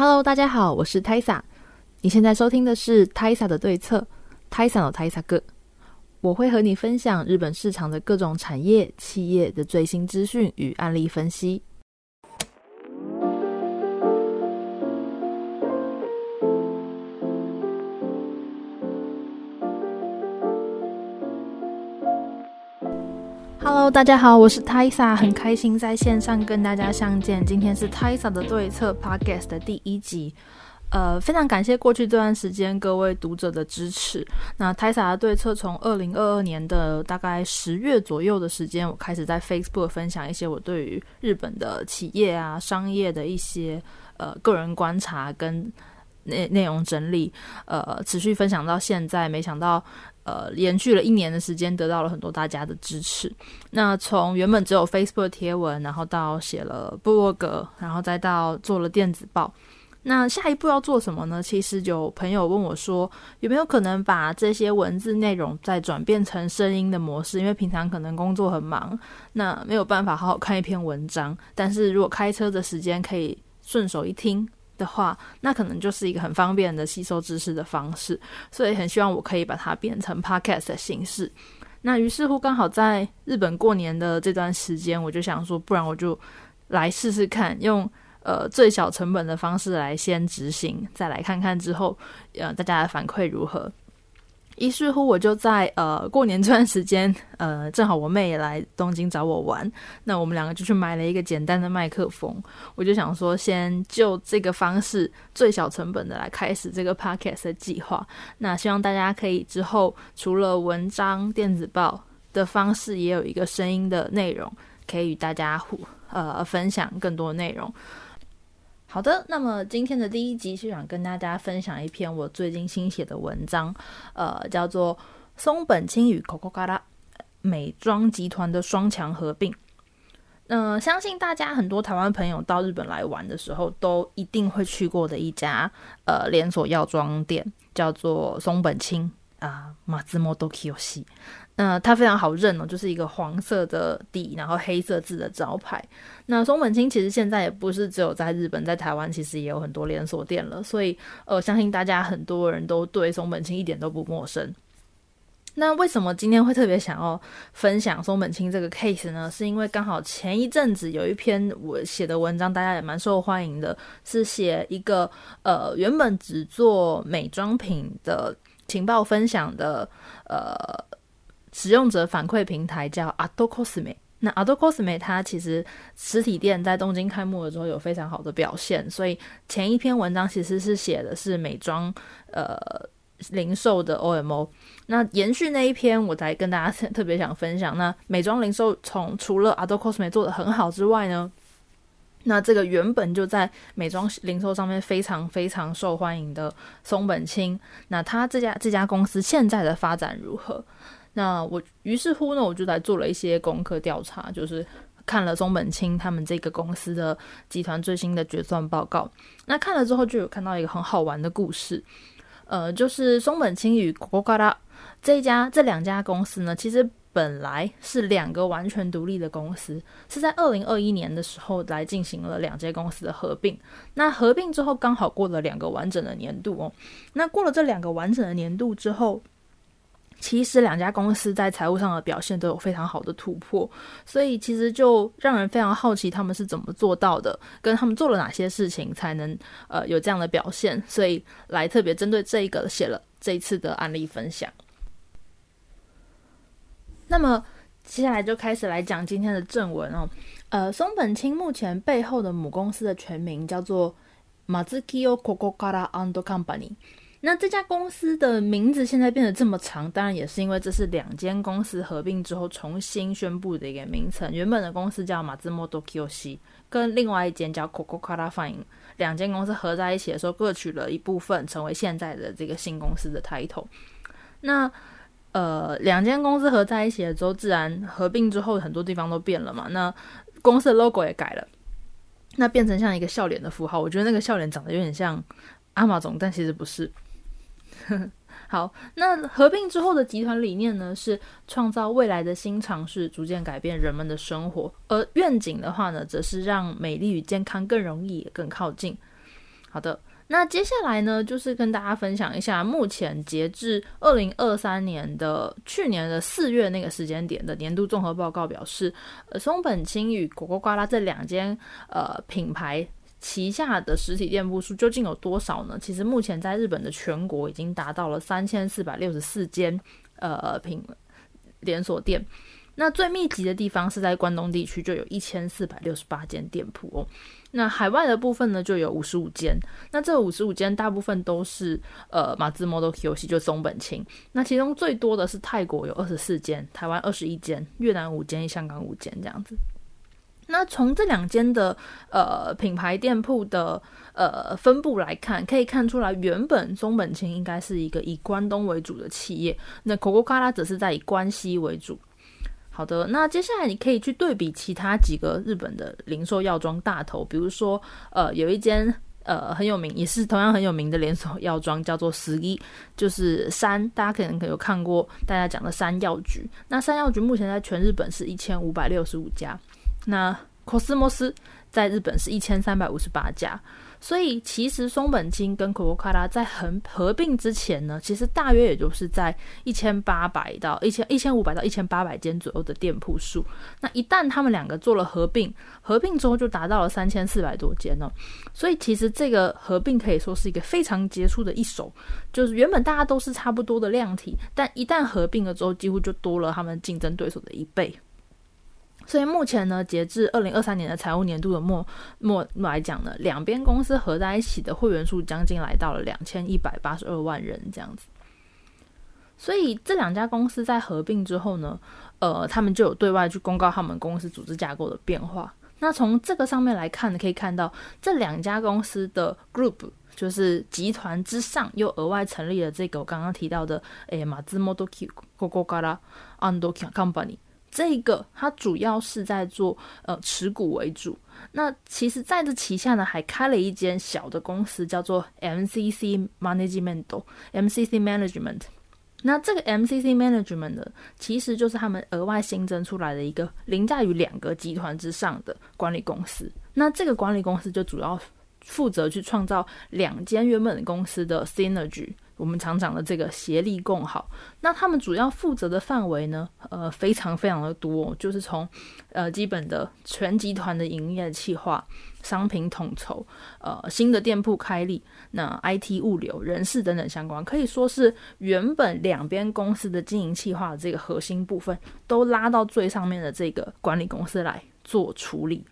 Hello，大家好，我是 Taisa。你现在收听的是 Taisa 的对策，Taisa 的 Taisa 哥。我会和你分享日本市场的各种产业、企业的最新资讯与案例分析。大家好，我是 tai 很开心在线上跟大家相见。今天是 tai 的对策 Podcast 的第一集。呃，非常感谢过去这段时间各位读者的支持。那 Taisa 的对策从二零二二年的大概十月左右的时间，我开始在 Facebook 分享一些我对于日本的企业啊、商业的一些呃个人观察跟内内容整理，呃，持续分享到现在。没想到。呃，延续了一年的时间，得到了很多大家的支持。那从原本只有 Facebook 贴文，然后到写了部落格，然后再到做了电子报。那下一步要做什么呢？其实有朋友问我说，有没有可能把这些文字内容再转变成声音的模式？因为平常可能工作很忙，那没有办法好好看一篇文章。但是如果开车的时间可以顺手一听。的话，那可能就是一个很方便的吸收知识的方式，所以很希望我可以把它变成 podcast 的形式。那于是乎，刚好在日本过年的这段时间，我就想说，不然我就来试试看，用呃最小成本的方式来先执行，再来看看之后，呃大家的反馈如何。于是乎，我就在呃过年这段时间，呃，正好我妹也来东京找我玩，那我们两个就去买了一个简单的麦克风。我就想说，先就这个方式最小成本的来开始这个 podcast 的计划。那希望大家可以之后除了文章、电子报的方式，也有一个声音的内容，可以与大家互呃分享更多内容。好的，那么今天的第一集是想跟大家分享一篇我最近新写的文章，呃，叫做松本清与 Coco Gala 美妆集团的双强合并。嗯，相信大家很多台湾朋友到日本来玩的时候，都一定会去过的一家呃连锁药妆店，叫做松本清啊，马自莫多 Kiyoshi。那它非常好认哦，就是一个黄色的底，然后黑色字的招牌。那松本清其实现在也不是只有在日本，在台湾其实也有很多连锁店了，所以呃，相信大家很多人都对松本清一点都不陌生。那为什么今天会特别想要分享松本清这个 case 呢？是因为刚好前一阵子有一篇我写的文章，大家也蛮受欢迎的，是写一个呃原本只做美妆品的情报分享的呃。使用者反馈平台叫 Ado Cosme，那 Ado Cosme 它其实实体店在东京开幕的时候有非常好的表现，所以前一篇文章其实是写的是美妆呃零售的 OMO。那延续那一篇，我才跟大家特别想分享，那美妆零售从除了 Ado Cosme 做的很好之外呢，那这个原本就在美妆零售上面非常非常受欢迎的松本清，那他这家这家公司现在的发展如何？那我于是乎呢，我就来做了一些功课调查，就是看了松本清他们这个公司的集团最新的决算报告。那看了之后，就有看到一个很好玩的故事，呃，就是松本清与 c o c a a 这家这两家公司呢，其实本来是两个完全独立的公司，是在二零二一年的时候来进行了两家公司的合并。那合并之后，刚好过了两个完整的年度哦。那过了这两个完整的年度之后。其实两家公司在财务上的表现都有非常好的突破，所以其实就让人非常好奇他们是怎么做到的，跟他们做了哪些事情才能呃有这样的表现，所以来特别针对这一个写了这一次的案例分享。那么接下来就开始来讲今天的正文哦。呃，松本清目前背后的母公司的全名叫做 Mazukio Kokokara and Company。那这家公司的名字现在变得这么长，当然也是因为这是两间公司合并之后重新宣布的一个名称。原本的公司叫马自莫多 Q C，跟另外一间叫 Coco Cola Fine，两间公司合在一起的时候，各取了一部分，成为现在的这个新公司的 title。那呃，两间公司合在一起了之后，自然合并之后很多地方都变了嘛。那公司的 logo 也改了，那变成像一个笑脸的符号。我觉得那个笑脸长得有点像阿玛总，但其实不是。好，那合并之后的集团理念呢？是创造未来的新尝试，逐渐改变人们的生活。而愿景的话呢，则是让美丽与健康更容易、更靠近。好的，那接下来呢，就是跟大家分享一下目前截至二零二三年的去年的四月那个时间点的年度综合报告表示，呃，松本清与果果瓜拉这两间呃品牌旗下的实体店铺数究竟有多少呢？其实目前在日本的全国已经达到了三千四百六十四间呃品连锁店。那最密集的地方是在关东地区，就有一千四百六十八间店铺哦。那海外的部分呢，就有五十五间。那这五十五间大部分都是呃马自 Model Q 系，就松本清。那其中最多的是泰国有二十四间，台湾二十一间，越南五间，香港五间这样子。那从这两间的呃品牌店铺的呃分布来看，可以看出来，原本松本清应该是一个以关东为主的企业，那 Coco 卡拉则是在以关西为主。好的，那接下来你可以去对比其他几个日本的零售药妆大头，比如说，呃，有一间呃很有名，也是同样很有名的连锁药妆，叫做十一，就是山，大家可能有看过大家讲的山药局。那山药局目前在全日本是一千五百六十五家，那 Cosmos 在日本是一千三百五十八家。所以其实松本清跟可口可乐在合合并之前呢，其实大约也就是在一千八百到一千一千五百到一千八百间左右的店铺数。那一旦他们两个做了合并，合并之后就达到了三千四百多间呢。所以其实这个合并可以说是一个非常杰出的一手，就是原本大家都是差不多的量体，但一旦合并了之后，几乎就多了他们竞争对手的一倍。所以目前呢，截至二零二三年的财务年度的末末来讲呢，两边公司合在一起的会员数将近来到了两千一百八十二万人这样子。所以这两家公司在合并之后呢，呃，他们就有对外去公告他们公司组织架构的变化。那从这个上面来看呢，可以看到这两家公司的 group 就是集团之上又额外成立了这个我刚刚提到的诶马自 Model Q Coco Gara on。这个它主要是在做呃持股为主，那其实在这旗下呢还开了一间小的公司，叫做 MCC Management，MCC Management。那这个 MCC Management 呢，其实就是他们额外新增出来的一个凌驾于两个集团之上的管理公司。那这个管理公司就主要负责去创造两间原本公司的 synergy。我们常讲的这个协力共好，那他们主要负责的范围呢，呃，非常非常的多，就是从呃基本的全集团的营业计划、商品统筹、呃新的店铺开立、那 IT 物流、人事等等相关，可以说是原本两边公司的经营计划的这个核心部分，都拉到最上面的这个管理公司来做处理。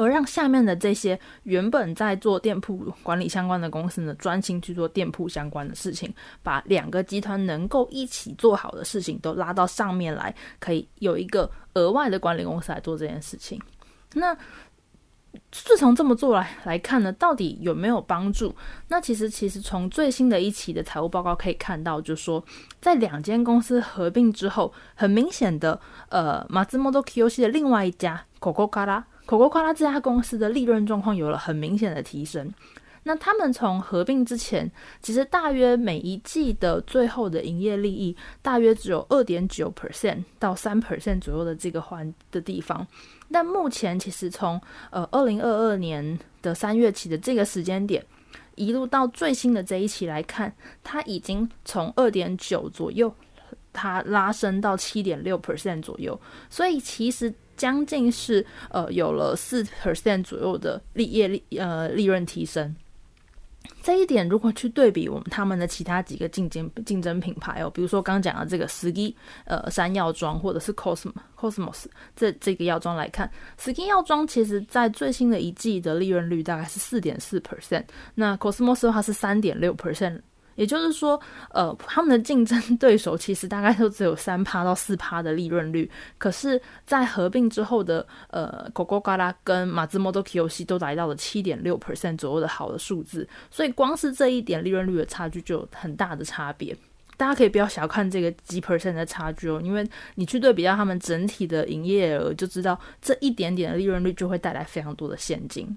而让下面的这些原本在做店铺管理相关的公司呢，专心去做店铺相关的事情，把两个集团能够一起做好的事情都拉到上面来，可以有一个额外的管理公司来做这件事情。那自从这么做来来看呢，到底有没有帮助？那其实其实从最新的一期的财务报告可以看到，就说在两间公司合并之后，很明显的，呃，马自 Model Q 系的另外一家 Coco 卡拉。可口可乐这家公司的利润状况有了很明显的提升。那他们从合并之前，其实大约每一季的最后的营业利益大约只有二点九 percent 到三 percent 左右的这个环的地方。但目前其实从呃二零二二年的三月起的这个时间点，一路到最新的这一期来看，它已经从二点九左右，它拉升到七点六 percent 左右。所以其实。将近是呃有了四 percent 左右的利业利呃利润提升，这一点如果去对比我们他们的其他几个竞争竞争品牌哦，比如说刚讲的这个 Ski 呃山药妆或者是 Cosmos Cosmos 这这个药妆来看，Ski 药妆其实在最新的一季的利润率大概是四点四 percent，那 Cosmos 的话是三点六 percent。也就是说，呃，他们的竞争 对手其实大概都只有三趴到四趴的利润率，可是，在合并之后的呃，Coco Gala 跟马自 Model Q 系都来到了七点六 percent 左右的好的数字，所以光是这一点利润率的差距就有很大的差别。大家可以不要小看这个几 percent 的差距哦，因为你去对比较他们整体的营业额，就知道这一点点的利润率就会带来非常多的现金。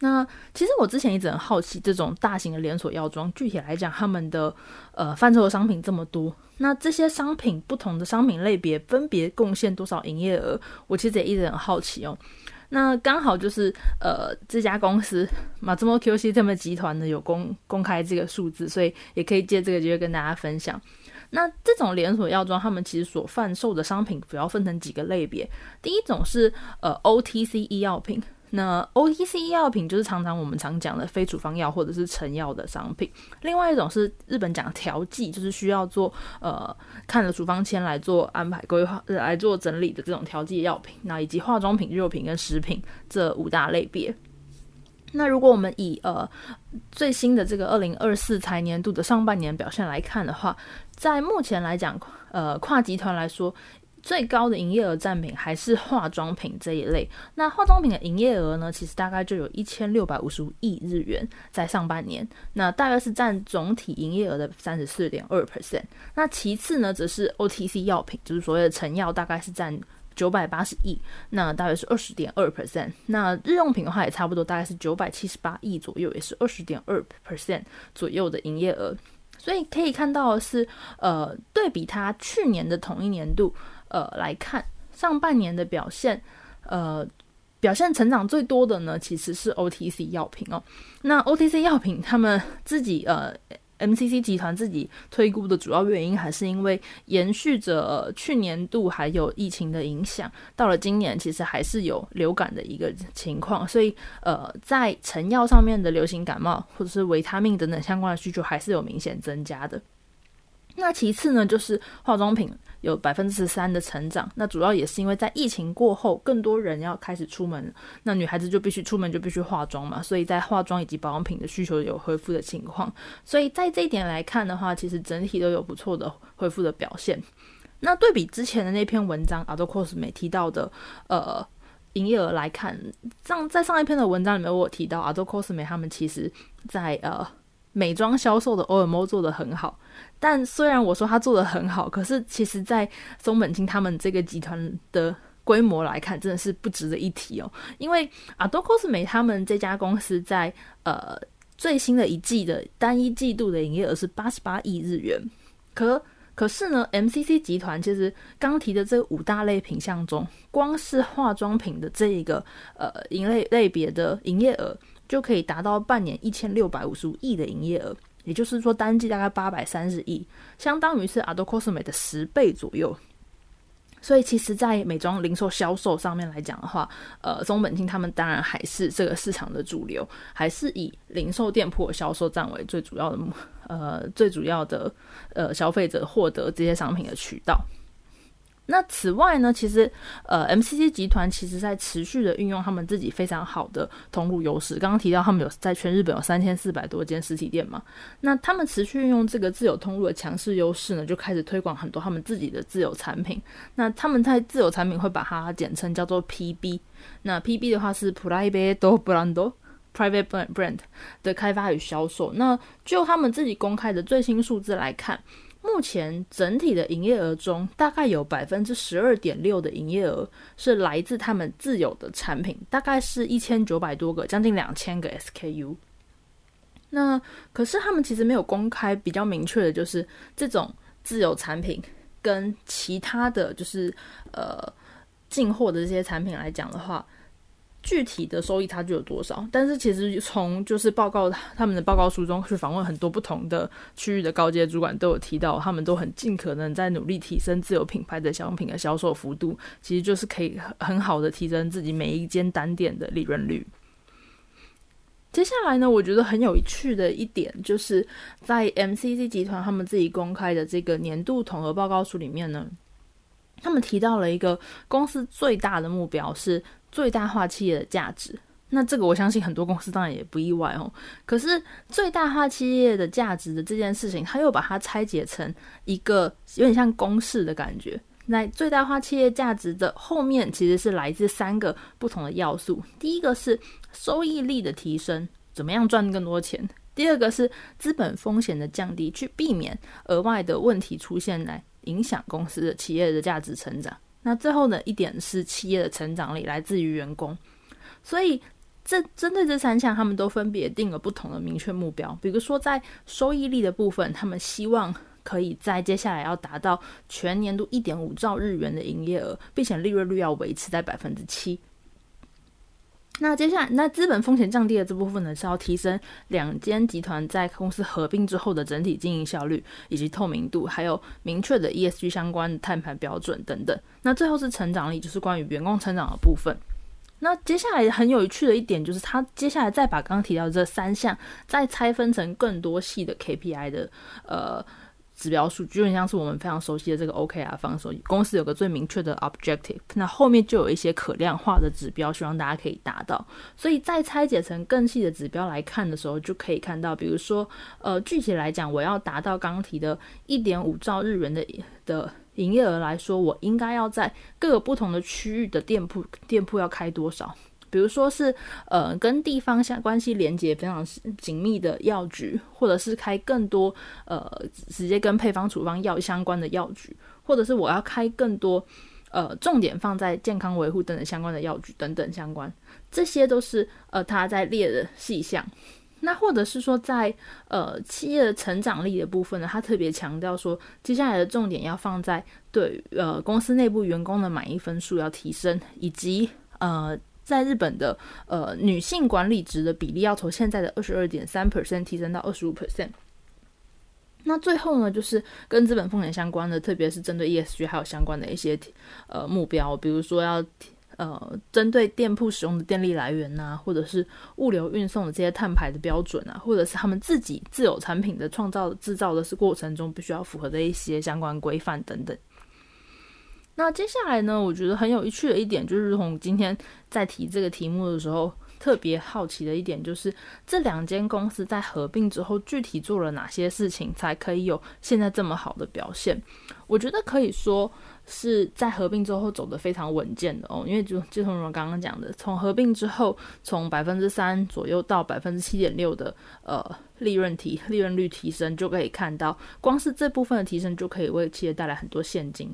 那其实我之前一直很好奇，这种大型的连锁药妆，具体来讲，他们的呃贩售的商品这么多，那这些商品不同的商品类别分别贡献多少营业额？我其实也一直很好奇哦。那刚好就是呃这家公司马自莫 QC 他们集团呢有公公开这个数字，所以也可以借这个机会跟大家分享。那这种连锁药妆，他们其实所贩售的商品主要分成几个类别。第一种是呃 OTC 医药品，那 OTC 药品就是常常我们常讲的非处方药或者是成药的商品。另外一种是日本讲调剂，就是需要做呃看了处方签来做安排规划来做整理的这种调剂药品。那以及化妆品、日用品跟食品这五大类别。那如果我们以呃最新的这个二零二四财年度的上半年表现来看的话，在目前来讲，呃跨集团来说，最高的营业额占比还是化妆品这一类。那化妆品的营业额呢，其实大概就有一千六百五十五亿日元在上半年，那大概是占总体营业额的三十四点二 percent。那其次呢，则是 OTC 药品，就是所谓的成药，大概是占。九百八十亿，那大约是二十点二 percent。那日用品的话也差不多，大概是九百七十八亿左右，也是二十点二 percent 左右的营业额。所以可以看到是，呃，对比它去年的同一年度，呃来看，上半年的表现，呃，表现成长最多的呢，其实是 OTC 药品哦。那 OTC 药品他们自己呃。MCC 集团自己推估的主要原因，还是因为延续着去年度还有疫情的影响，到了今年其实还是有流感的一个情况，所以呃，在成药上面的流行感冒或者是维他命等等相关的需求还是有明显增加的。那其次呢，就是化妆品。有百分之十三的成长，那主要也是因为在疫情过后，更多人要开始出门，那女孩子就必须出门就必须化妆嘛，所以在化妆以及保养品的需求有恢复的情况，所以在这一点来看的话，其实整体都有不错的恢复的表现。那对比之前的那篇文章，阿多 cos 没提到的，呃，营业额来看，上在上一篇的文章里面，我提到阿多 cos 美他们其实在呃。美妆销售的 OMO 做的很好，但虽然我说他做的很好，可是其实，在松本清他们这个集团的规模来看，真的是不值得一提哦。因为啊，多 cos 美他们这家公司在呃最新的一季的单一季度的营业额是八十八亿日元，可可是呢，MCC 集团其实刚提的这五大类品项中，光是化妆品的这一个呃营类类别的营业额。就可以达到半年一千六百五十五亿的营业额，也就是说单季大概八百三十亿，相当于是 Ado Cosme 的十倍左右。所以其实，在美妆零售销售上面来讲的话，呃，松本清他们当然还是这个市场的主流，还是以零售店铺销售占为最主要的，呃，最主要的呃消费者获得这些商品的渠道。那此外呢，其实呃，MCC 集团其实在持续的运用他们自己非常好的通路优势。刚刚提到他们有在全日本有三千四百多间实体店嘛，那他们持续运用这个自有通路的强势优势呢，就开始推广很多他们自己的自有产品。那他们在自有产品会把它简称叫做 PB。那 PB 的话是 Private Brand，Private Brand 的开发与销售。那就他们自己公开的最新数字来看。目前整体的营业额中，大概有百分之十二点六的营业额是来自他们自有的产品，大概是一千九百多个，将近两千个 SKU。那可是他们其实没有公开比较明确的，就是这种自有产品跟其他的就是呃进货的这些产品来讲的话。具体的收益差距有多少？但是其实从就是报告他们的报告书中去访问很多不同的区域的高阶主管，都有提到，他们都很尽可能在努力提升自有品牌的商品的销售幅度，其实就是可以很好的提升自己每一间单店的利润率。接下来呢，我觉得很有趣的一点，就是在 MCC 集团他们自己公开的这个年度统合报告书里面呢，他们提到了一个公司最大的目标是。最大化企业的价值，那这个我相信很多公司当然也不意外哦。可是最大化企业的价值的这件事情，他又把它拆解成一个有点像公式的感觉。那最大化企业价值的后面其实是来自三个不同的要素：第一个是收益率的提升，怎么样赚更多钱；第二个是资本风险的降低，去避免额外的问题出现来影响公司的企业的价值成长。那最后呢一点是企业的成长力来自于员工，所以这针对这三项，他们都分别定了不同的明确目标。比如说在收益率的部分，他们希望可以在接下来要达到全年度一点五兆日元的营业额，并且利润率要维持在百分之七。那接下来，那资本风险降低的这部分呢，是要提升两间集团在公司合并之后的整体经营效率以及透明度，还有明确的 ESG 相关的碳排标准等等。那最后是成长力，就是关于员工成长的部分。那接下来很有趣的一点就是，他接下来再把刚刚提到这三项再拆分成更多细的 KPI 的呃。指标数据就很像是我们非常熟悉的这个 OKR 方式，公司有个最明确的 objective，那后面就有一些可量化的指标，希望大家可以达到。所以再拆解成更细的指标来看的时候，就可以看到，比如说，呃，具体来讲，我要达到刚提的一点五兆日元的的营业额来说，我应该要在各个不同的区域的店铺店铺要开多少？比如说是呃跟地方相关系连接非常紧密的药局，或者是开更多呃直接跟配方处方药相关的药局，或者是我要开更多呃重点放在健康维护等等相关的药局等等相关，这些都是呃他在列的细项。那或者是说在呃企业的成长力的部分呢，他特别强调说，接下来的重点要放在对呃公司内部员工的满意分数要提升，以及呃。在日本的呃女性管理职的比例要从现在的二十二点三 percent 提升到二十五 percent。那最后呢，就是跟资本风险相关的，特别是针对 ESG 还有相关的一些呃目标，比如说要呃针对店铺使用的电力来源呐，或者是物流运送的这些碳排的标准啊，或者是他们自己自有产品的创造制造的是过程中必须要符合的一些相关规范等等。那接下来呢？我觉得很有趣的一点，就是从今天在提这个题目的时候，特别好奇的一点，就是这两间公司在合并之后，具体做了哪些事情，才可以有现在这么好的表现？我觉得可以说是在合并之后走得非常稳健的哦。因为就就从我们刚刚讲的，从合并之后，从百分之三左右到百分之七点六的呃利润提利润率提升，就可以看到，光是这部分的提升就可以为企业带来很多现金。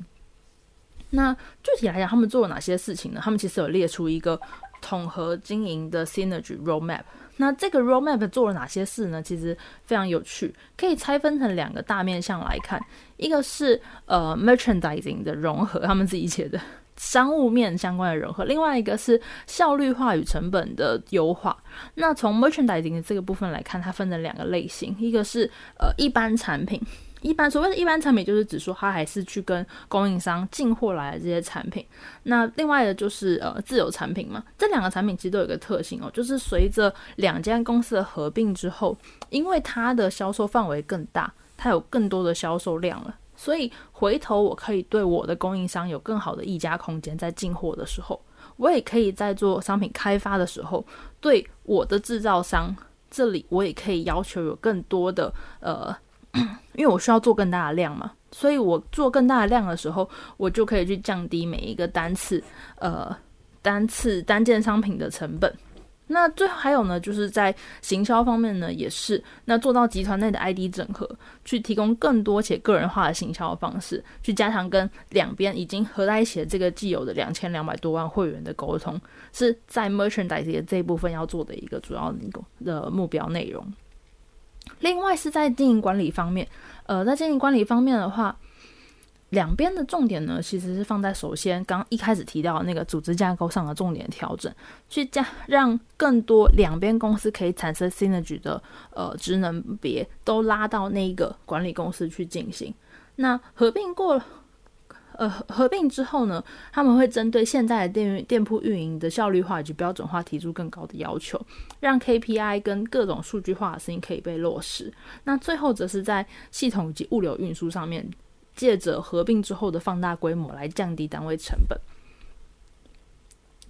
那具体来讲，他们做了哪些事情呢？他们其实有列出一个统合经营的 synergy roadmap。那这个 roadmap 做了哪些事呢？其实非常有趣，可以拆分成两个大面向来看。一个是呃 merchandising 的融合，他们自己写的商务面相关的融合；另外一个是效率化与成本的优化。那从 merchandising 的这个部分来看，它分成两个类型，一个是呃一般产品。一般所谓的一般产品，就是指说它还是去跟供应商进货来的这些产品。那另外的就是呃自有产品嘛。这两个产品其实都有一个特性哦，就是随着两家公司的合并之后，因为它的销售范围更大，它有更多的销售量了，所以回头我可以对我的供应商有更好的溢价空间，在进货的时候，我也可以在做商品开发的时候，对我的制造商这里，我也可以要求有更多的呃。因为我需要做更大的量嘛，所以我做更大的量的时候，我就可以去降低每一个单次呃单次单件商品的成本。那最后还有呢，就是在行销方面呢，也是那做到集团内的 ID 整合，去提供更多且个人化的行销方式，去加强跟两边已经合在一起的这个既有的两千两百多万会员的沟通，是在 merchandise 这一部分要做的一个主要的目标内容。另外是在经营管理方面，呃，在经营管理方面的话，两边的重点呢，其实是放在首先刚一开始提到的那个组织架构上的重点调整，去加让更多两边公司可以产生 synergy 的呃职能别都拉到那一个管理公司去进行。那合并过。呃，合并之后呢，他们会针对现在的店店铺运营的效率化以及标准化提出更高的要求，让 KPI 跟各种数据化的事情可以被落实。那最后则是在系统以及物流运输上面，借着合并之后的放大规模来降低单位成本。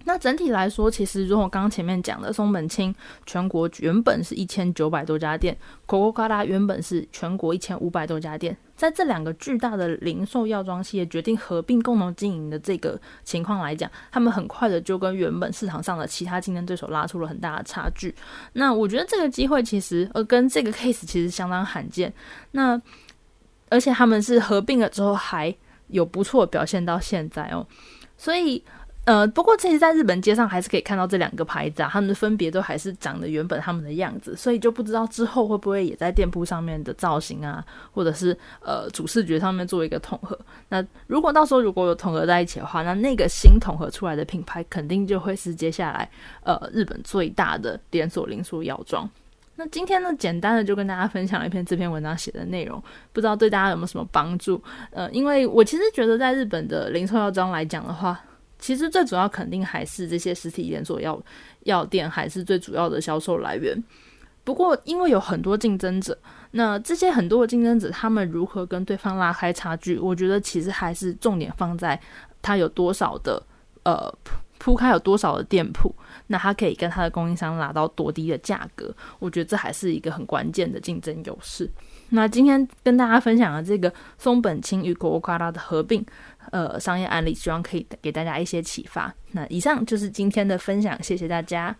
那整体来说，其实如果刚刚前面讲的松本清全国原本是一千九百多家店 coco 嘎原本是全国一千五百多家店，在这两个巨大的零售药妆企业决定合并共同经营的这个情况来讲，他们很快的就跟原本市场上的其他竞争对手拉出了很大的差距。那我觉得这个机会其实呃跟这个 case 其实相当罕见。那而且他们是合并了之后还有不错表现到现在哦，所以。呃，不过其实在日本街上还是可以看到这两个牌子啊，他们分别都还是长得原本他们的样子，所以就不知道之后会不会也在店铺上面的造型啊，或者是呃主视觉上面做一个统合。那如果到时候如果有统合在一起的话，那那个新统合出来的品牌肯定就会是接下来呃日本最大的连锁零售药妆。那今天呢，简单的就跟大家分享一篇这篇文章写的内容，不知道对大家有没有什么帮助？呃，因为我其实觉得在日本的零售药妆来讲的话。其实最主要肯定还是这些实体连锁药药店还是最主要的销售来源。不过因为有很多竞争者，那这些很多的竞争者他们如何跟对方拉开差距？我觉得其实还是重点放在他有多少的呃铺开有多少的店铺，那他可以跟他的供应商拿到多低的价格。我觉得这还是一个很关键的竞争优势。那今天跟大家分享的这个松本清与国卡拉的合并。呃，商业案例，希望可以给大家一些启发。那以上就是今天的分享，谢谢大家。